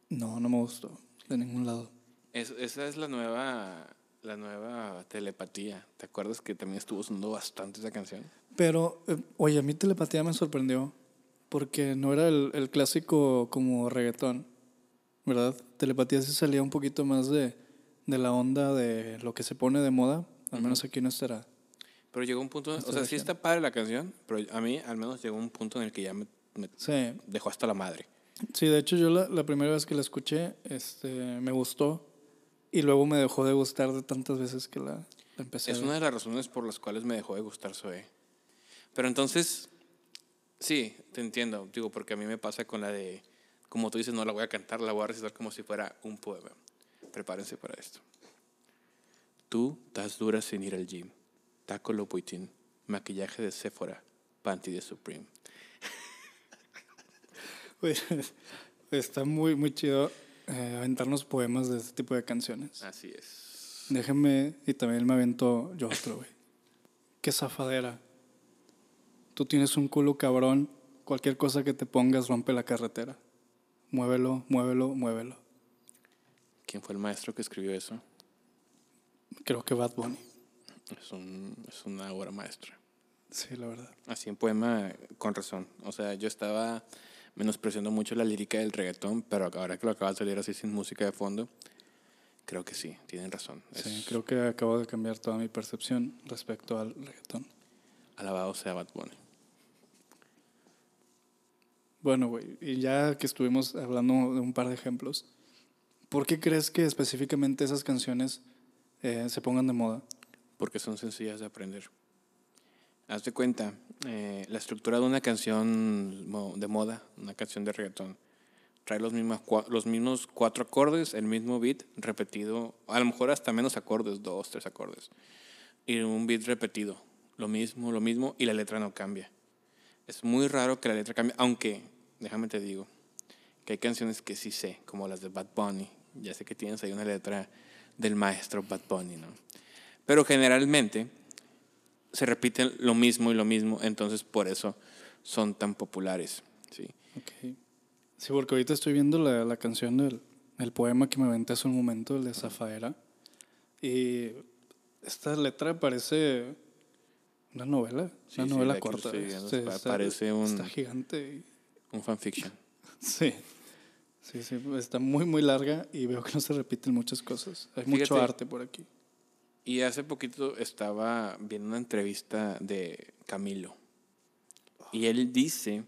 no, no me gustó de ningún lado. Es- esa es la nueva, la nueva telepatía. ¿Te acuerdas que también estuvo sonando bastante esa canción? Pero, eh, oye, a mí Telepatía me sorprendió porque no era el, el clásico como reggaetón, ¿verdad? Telepatía sí salía un poquito más de, de la onda de lo que se pone de moda, al menos aquí no estará. Pero llegó un punto, o sea, sí región. está padre la canción, pero a mí al menos llegó un punto en el que ya me, me Sí, dejó hasta la madre. sí, de hecho yo la, la primera vez que la escuché este, me gustó y luego me dejó de gustar de tantas veces que la, la empecé Es a ver. una de las razones por las cuales me dejó de gustar Zoe. Pero entonces, sí, te entiendo. Digo, porque a mí me pasa con la de, como tú dices, no la voy a cantar, la voy a recitar como si fuera un poema. Prepárense para esto. Tú estás dura sin ir al gym. Taco Lopuitin. Maquillaje de Sephora. Panty de Supreme. Oye, Está muy, muy chido eh, aventarnos poemas de este tipo de canciones. Así es. Déjame, y también me avento yo otro, güey. Qué zafadera. Tú tienes un culo cabrón, cualquier cosa que te pongas rompe la carretera. Muévelo, muévelo, muévelo. ¿Quién fue el maestro que escribió eso? Creo que Bad Bunny. Es, un, es una obra maestra. Sí, la verdad. Así en poema, con razón. O sea, yo estaba menospreciando mucho la lírica del reggaetón, pero ahora que lo acabas de leer así sin música de fondo, creo que sí, tienen razón. Es Sí, creo que acabo de cambiar toda mi percepción respecto al reggaetón. Alabado sea Bad Bunny. Bueno, güey, y ya que estuvimos hablando de un par de ejemplos, ¿por qué crees que específicamente esas canciones eh, se pongan de moda? Porque son sencillas de aprender. Haz de cuenta, eh, la estructura de una canción de moda, una canción de reggaetón, trae los mismos, los mismos cuatro acordes, el mismo beat repetido, a lo mejor hasta menos acordes, dos, tres acordes, y un beat repetido, lo mismo, lo mismo, y la letra no cambia. Es muy raro que la letra cambie, aunque, déjame te digo, que hay canciones que sí sé, como las de Bad Bunny, ya sé que tienes ahí una letra del maestro Bad Bunny, ¿no? Pero generalmente se repiten lo mismo y lo mismo, entonces por eso son tan populares, ¿sí? Ok. Sí, porque ahorita estoy viendo la, la canción del el poema que me aventé hace un momento, el de Zafaera. Y esta letra parece una novela, Sí, una sí, novela corta. estoy está- parece un- Está gigante. y- Un fanfiction. sí. Sí, sí, está muy, muy larga y veo que no se repiten muchas cosas. Hay mucho Fíjate. arte por aquí. Y hace poquito estaba viendo una entrevista de Camilo. Y él dice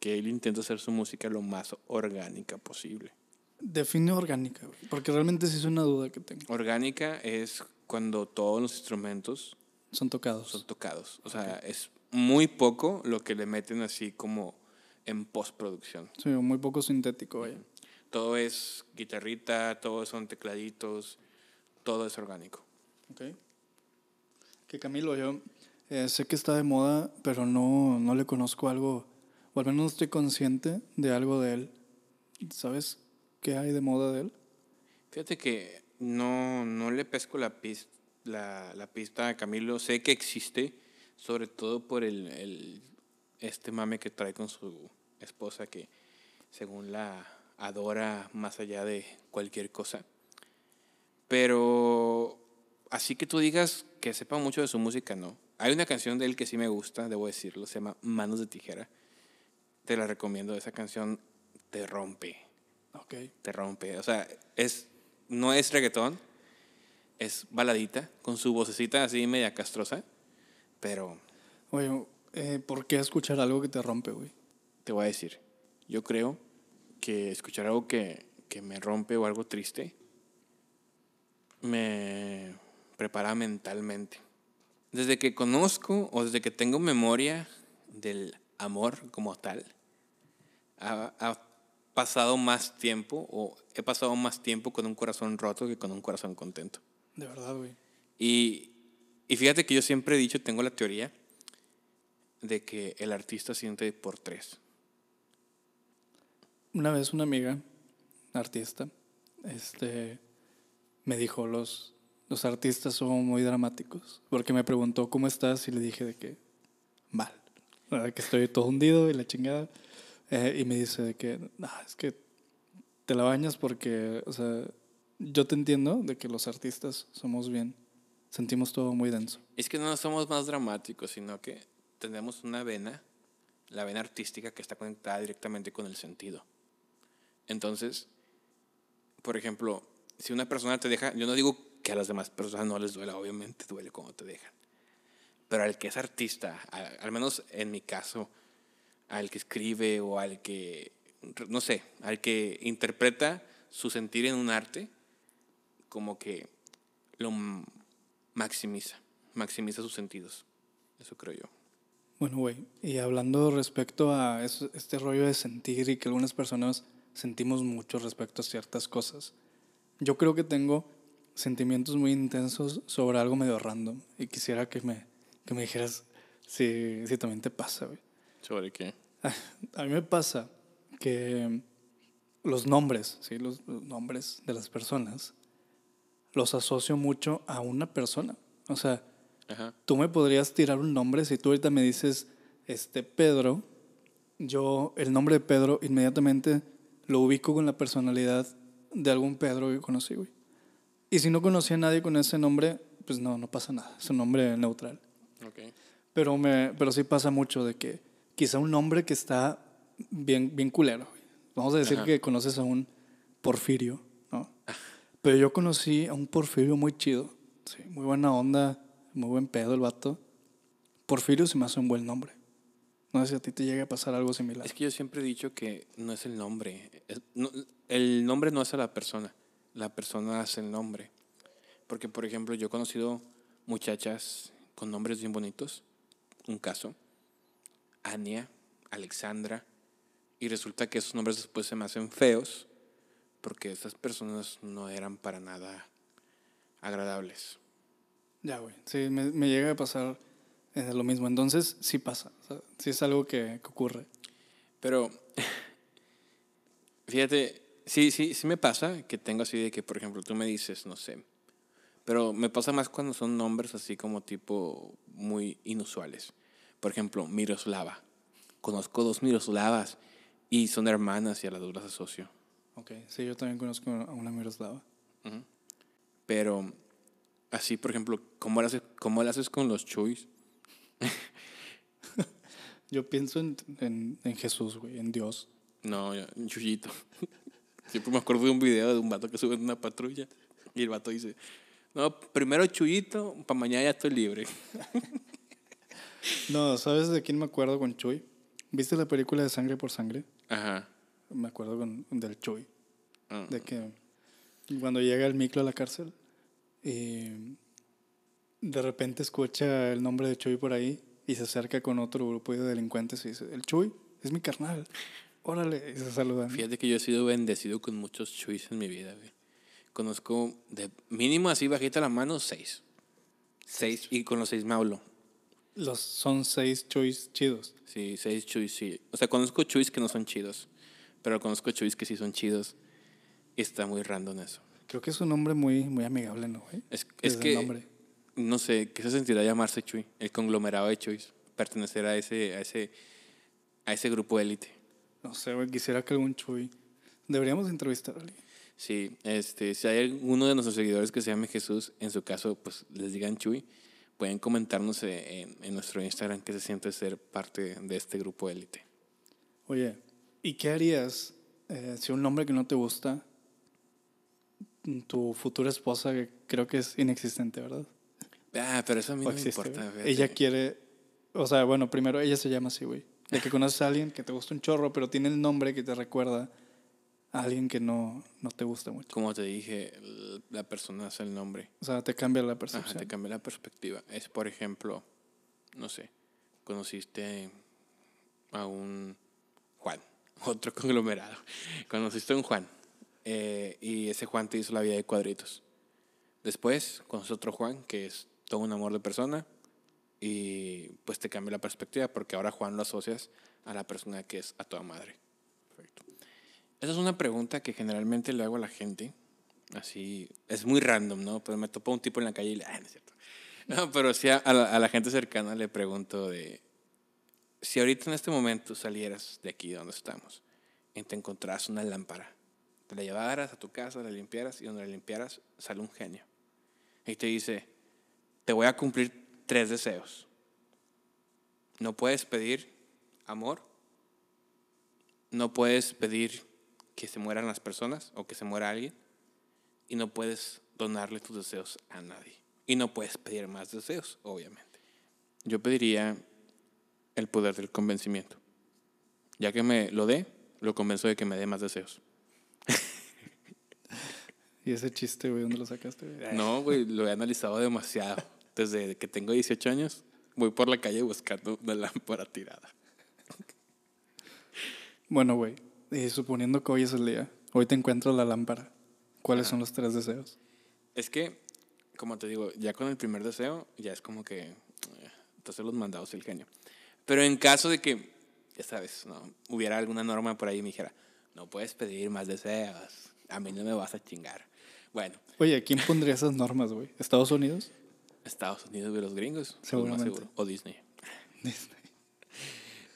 que él intenta hacer su música lo más orgánica posible. Define orgánica, porque realmente sí es una duda que tengo. Orgánica es cuando todos los instrumentos Son tocados. son tocados. O sea, es muy poco lo que le meten así como en postproducción. Sí, muy poco sintético, vaya. Todo es guitarrita, todo son tecladitos, todo es orgánico. Ok. Que Camilo, yo eh, sé que está de moda, pero no, no le conozco algo, o al menos no estoy consciente de algo de él. ¿Sabes qué hay de moda de él? Fíjate que no, no le pesco la, pis- la, la pista a Camilo. Sé que existe, sobre todo por el, el- este mame que trae con su esposa, que según la adora más allá de cualquier cosa. Pero así que tú digas que sepa mucho de su música, no. Hay una canción de él que sí me gusta, debo decirlo, se llama Manos de Tijera. Te la recomiendo, esa canción te rompe Ok. te rompe. O sea, es, no es reggaetón, es baladita, con su vocecita así media castrosa, pero Oye, eh, ¿por qué escuchar algo que te rompe, güey? te voy a decir, yo creo que escuchar algo que, que me rompe o algo triste me prepara mentalmente. Desde que conozco o desde que tengo memoria del amor como tal, ha, ha pasado más tiempo o he pasado más tiempo con un corazón roto que con un corazón contento. De verdad, güey. Y, y fíjate que yo siempre he dicho, tengo la teoría de que el artista siente por tres. Una vez una amiga, artista, este, me dijo, los, los artistas son muy dramáticos, porque me preguntó, ¿cómo estás? Y le dije de que, mal, verdad que estoy todo hundido y la chingada. Eh, y me dice de que, "Ah, es que te la bañas porque, o sea, yo te entiendo de que los artistas somos bien, sentimos todo muy denso. Es que no somos más dramáticos, sino que tenemos una vena, la vena artística que está conectada directamente con el sentido. Entonces, por ejemplo, si una persona te deja, yo no digo que a las demás personas no les duela, obviamente duele cuando te dejan. Pero al que es artista, a- al menos en mi caso, al que escribe o al que, no sé, al que interpreta su sentir en un arte, como que lo maximiza, maximiza sus sentidos. Eso creo yo. Bueno, güey, y hablando respecto a eso- este rollo de sentir y que algunas personas sentimos mucho respecto a ciertas cosas, yo creo que tengo sentimientos muy intensos sobre algo medio random y quisiera que me, que me dijeras si, si también te pasa, güey. ¿Sobre qué? A mí me pasa que los nombres, ¿sí? los, los nombres de las personas, los asocio mucho a una persona. O sea, Ajá. tú me podrías tirar un nombre si tú ahorita me dices este Pedro, yo el nombre de Pedro inmediatamente lo ubico con la personalidad de algún Pedro que conocí, güey. Y si no conocía a nadie con ese nombre, pues no, no pasa nada, es un nombre neutral. Ok. Pero, me, pero sí pasa mucho de que quizá un nombre que está bien, bien culero. Vamos a decir Ajá. que conoces a un Porfirio, ¿no? Pero yo conocí a un Porfirio muy chido. Sí, muy buena onda, muy buen pedo el vato. Porfirio se me hace un buen nombre. No sé si a ti te llega a pasar algo similar. Es que yo siempre he dicho que no es el nombre. es- no- el nombre no hace a la persona. La persona hace el nombre. Porque, por ejemplo, yo he conocido muchachas con nombres bien bonitos. Un caso. Ania, Alexandra. Y resulta que esos nombres después se me hacen feos. Porque esas personas no eran para nada agradables. Ya, güey. Sí, me, me llega a pasar eh, lo mismo. Entonces, sí pasa. O sea, sí es algo que, que ocurre. Pero, fíjate, sí, sí, sí me pasa que tengo así de que, por ejemplo, tú me dices, no sé, pero me pasa más cuando son nombres así como tipo muy inusuales. Por ejemplo, Miroslava. Conozco dos Miroslavas y son hermanas y a las dos las asocio. Ok. Sí, yo también conozco a una Miroslava. Pero, así, por ejemplo, ¿cómo lo haces, cómo lo haces con los chuys? Yo pienso en, en, en Jesús, güey, en Dios. No, yo- un chuyito. Siempre me acuerdo de un video de un vato que sube en una patrulla y el vato dice, no, primero chuyito, para mañana ya estoy libre. No, ¿sabes de quién me acuerdo con Chuy? ¿Viste la película de Sangre por Sangre? Ajá. Me acuerdo con, del Chuy. Ah. De que cuando llega el micro a la cárcel y de repente escucha el nombre de Chuy por ahí y se acerca con otro grupo de delincuentes y dice, el Chuy es mi carnal. Órale, y se saludan. Fíjate que yo he sido bendecido con muchos chuys en mi vida, güey. Conozco de mínimo así bajita la mano, seis. Seis, y con los seis me hablo. Los, son seis chuis chidos. Sí, seis chuis, sí. O sea, conozco chuis que no son chidos, pero conozco chuis que sí son chidos. Y está muy random eso. Creo que es un nombre muy, muy amigable, ¿no, güey? Es, es que, nombre. no sé, ¿qué se sentirá llamarse Chuy? El conglomerado de Chuys. Pertenecer a ese, a ese, a ese grupo élite. No sé, güey, quisiera que algún chuy. Deberíamos entrevistar a alguien. Sí, este, si hay alguno de nuestros seguidores que se llame Jesús, en su caso, pues les digan Chuy, pueden comentarnos eh, en, en nuestro Instagram que se siente ser parte de este grupo élite. Oye, ¿y qué harías eh, si un nombre que no te gusta, tu futura esposa, que creo que es inexistente, ¿verdad? Ah, pero eso a mí no me existe, importa. Ella quiere, o sea, bueno, primero ella se llama así, güey. De que conoces a alguien que te gusta un chorro, pero tiene el nombre que te recuerda a alguien que no, no te gusta mucho. Como te dije, la persona hace el nombre. O sea, te cambia la Ajá, percepción. te cambia la perspectiva. Es, por ejemplo, no sé, conociste a un Juan, otro conglomerado. Conociste a un Juan eh, y ese Juan te hizo la vida de cuadritos. Después conoces a otro Juan que es todo un amor de persona y pues te cambia la perspectiva porque ahora Juan lo asocias a la persona que es a toda madre. Perfecto. Esa es una pregunta que generalmente le hago a la gente. Así, es muy random, ¿no? Pero me topo un tipo en la calle y le, ah, no es cierto. No, pero sí a, a la, a la gente cercana le pregunto de, si ahorita en este momento salieras de aquí donde estamos y te encontraras una lámpara, te la llevaras a tu casa, la limpiaras y donde la limpiaras sale un genio. Y te dice, te voy a cumplir tres deseos. No puedes pedir amor, no puedes pedir que se mueran las personas o que se muera alguien y no puedes donarle tus deseos a nadie. Y no puedes pedir más deseos, obviamente. Yo pediría el poder del convencimiento. Ya que me lo dé, lo convenzo de que me dé más deseos. Y ese chiste, güey, ¿dónde lo sacaste? güey? No, güey, lo he analizado demasiado. Desde que tengo 18 años, voy por la calle buscando una lámpara tirada. Bueno, güey, y suponiendo que hoy es el día, hoy te encuentras la lámpara. ¿Cuáles son los tres deseos? Es que, como te digo, ya con el primer deseo, ya es como que. eh, Entonces los mandados el genio. Pero en caso de que, ya sabes, no hubiera alguna norma por ahí y me dijera, no puedes pedir más deseos, a mí no me vas a chingar. Bueno, Oye, ¿quién pondría esas normas, güey? ¿Estados Unidos? Estados Unidos y los gringos, más Seguramente. seguro. O Disney. Disney.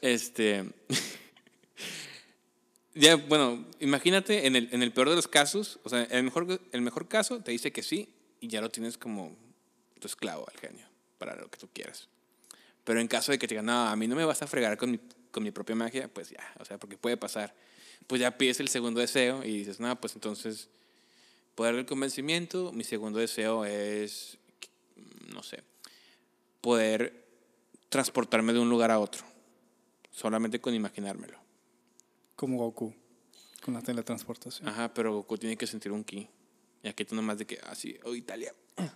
Este. ya, bueno, imagínate en el, en el peor de los casos, o sea, el mejor, el mejor caso te dice que sí y ya lo tienes como tu esclavo al genio para lo que tú quieras. Pero en caso de que te digan, no, a mí no me vas a fregar con mi, con mi propia magia, pues ya, o sea, porque puede pasar. Pues ya pides el segundo deseo y dices, no, pues entonces, poder del convencimiento, mi segundo deseo es, no sé, poder transportarme de un lugar a otro, solamente con imaginármelo. Como Goku, con la teletransportación. Ajá, pero Goku tiene que sentir un ki. Y aquí tú nomás de que, así, oh, Italia.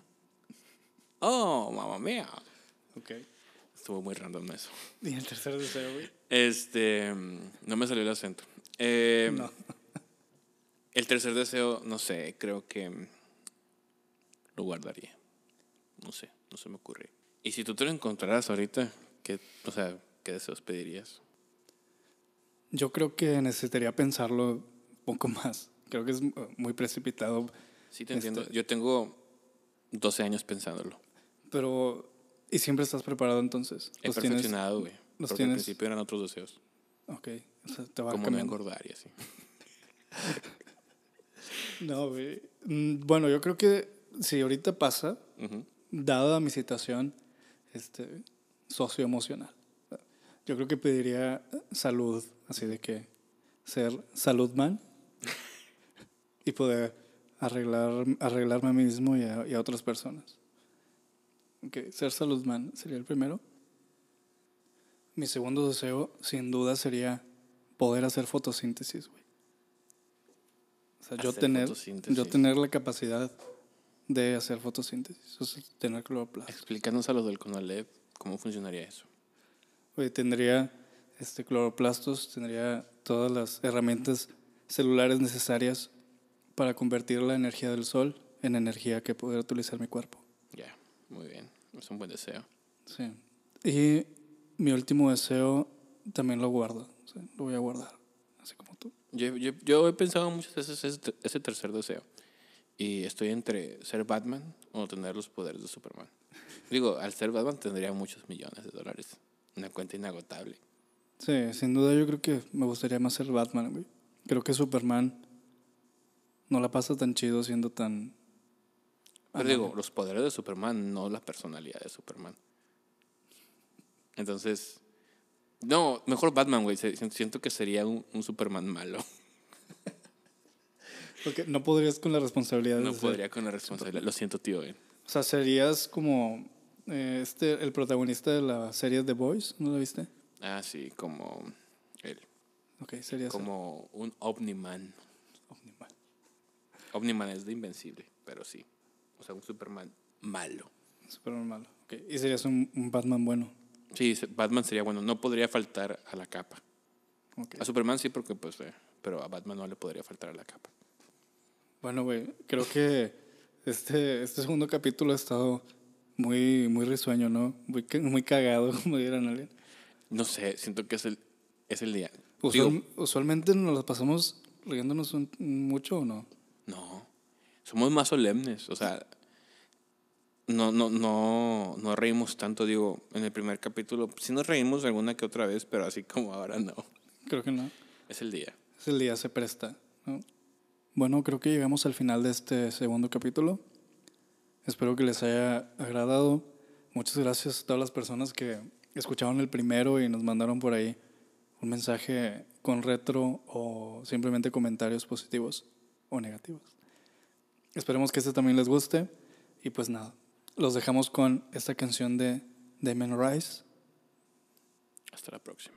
Oh, mamá mía. Ok. Estuvo muy random eso. ¿Y el tercer deseo, güey? Este, mm, no me salió el acento. Eh, No. El tercer deseo, no sé, creo que mm, lo guardaría. No sé, no se me ocurre. Y si tú te lo encontraras ahorita, ¿qué, o sea, ¿qué deseos pedirías? Yo creo que necesitaría pensarlo un poco más. Creo que es uh, muy precipitado, Sí, te entiendo. Este- Yo tengo 12 años pensándolo. pero... ¿Y siempre estás preparado entonces? He Los perfeccionado, güey. Porque al tienes- principio eran otros deseos. Ok. O sea, te va Como no cambiando. engordar y así. No, güey. Mm, Bueno, yo creo que si ahorita pasa, Ujú. Dada mi situación este, socioemocional, yo creo que pediría salud, así de que ser saludman y poder arreglar, arreglarme a mí mismo y a, y a otras personas. Ok, ser saludman sería el primero. Mi segundo deseo, sin duda, sería poder hacer fotosíntesis, güey. O sea, yo tener, yo tener la capacidad de hacer fotosíntesis, o sea, tener cloroplasto. Explícanos a los del CONALEP cómo funcionaría eso. Oye, tendría este, cloroplastos, tendría todas las herramientas celulares necesarias para convertir la energía del sol en energía que pudiera utilizar mi cuerpo. Ya, muy bien. Es un buen deseo. Sí. Y mi último deseo también lo guardo. sí, lo voy a guardar. Así como tú. Yo, yo, yo he pensado muchas veces ese, ese tercer deseo. Y estoy entre ser Batman o tener los poderes de Superman. Digo, al ser Batman tendría muchos millones de dólares. Una cuenta inagotable. Sí, sin duda yo creo que me gustaría más ser Batman, güey. Creo que Superman no la pasa tan chido siendo tan... Pero digo, los poderes de Superman, no la personalidad de Superman. Entonces, no, mejor Batman, güey. Siento que sería un, un Superman malo. Porque no podrías con la responsabilidad de No ser- podría con la responsabilidad. Lo siento, tío. güey. O sea, serías como eh, este, el protagonista de la serie The Boys, ¿no la viste? Ah, sí, como él. Ok, serías Como un Omniman. Omniman. Omniman es de Invencible, pero sí. O sea, un Superman malo. Súper normal. Ok, y serías un, un Batman bueno. Sí, Batman sería bueno. No podría faltar a la capa. A Superman sí, porque pues... eh, pero a Batman no le podría faltar a la capa. Bueno, güey, creo que este, este segundo capítulo ha estado muy, muy risueño, ¿no? Muy, muy cagado, como dieran alguien. No sé, siento que es el, es el día. Usual- Digo, usualmente nos las pasamos riéndonos un- mucho o no. no, somos más solemnes. O sea, no, no, no, no reímos tanto, digo, en el primer capítulo. Sí nos reímos alguna que otra vez, pero así como ahora no. Creo que no. Es el día. Es el día, se presta. ¿no? Bueno, creo que llegamos al final de este segundo capítulo. Espero que les haya agradado. Muchas gracias a todas las personas que escucharon el primero y nos mandaron por ahí un mensaje con retro o simplemente comentarios positivos o negativos. Esperemos que este también les guste. Y pues nada, los dejamos con esta canción de Damon Rice. Hasta la próxima.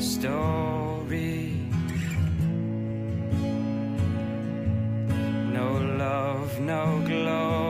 story. No love, no glory.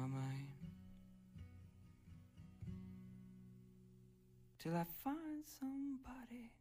My mind. Till I find somebody.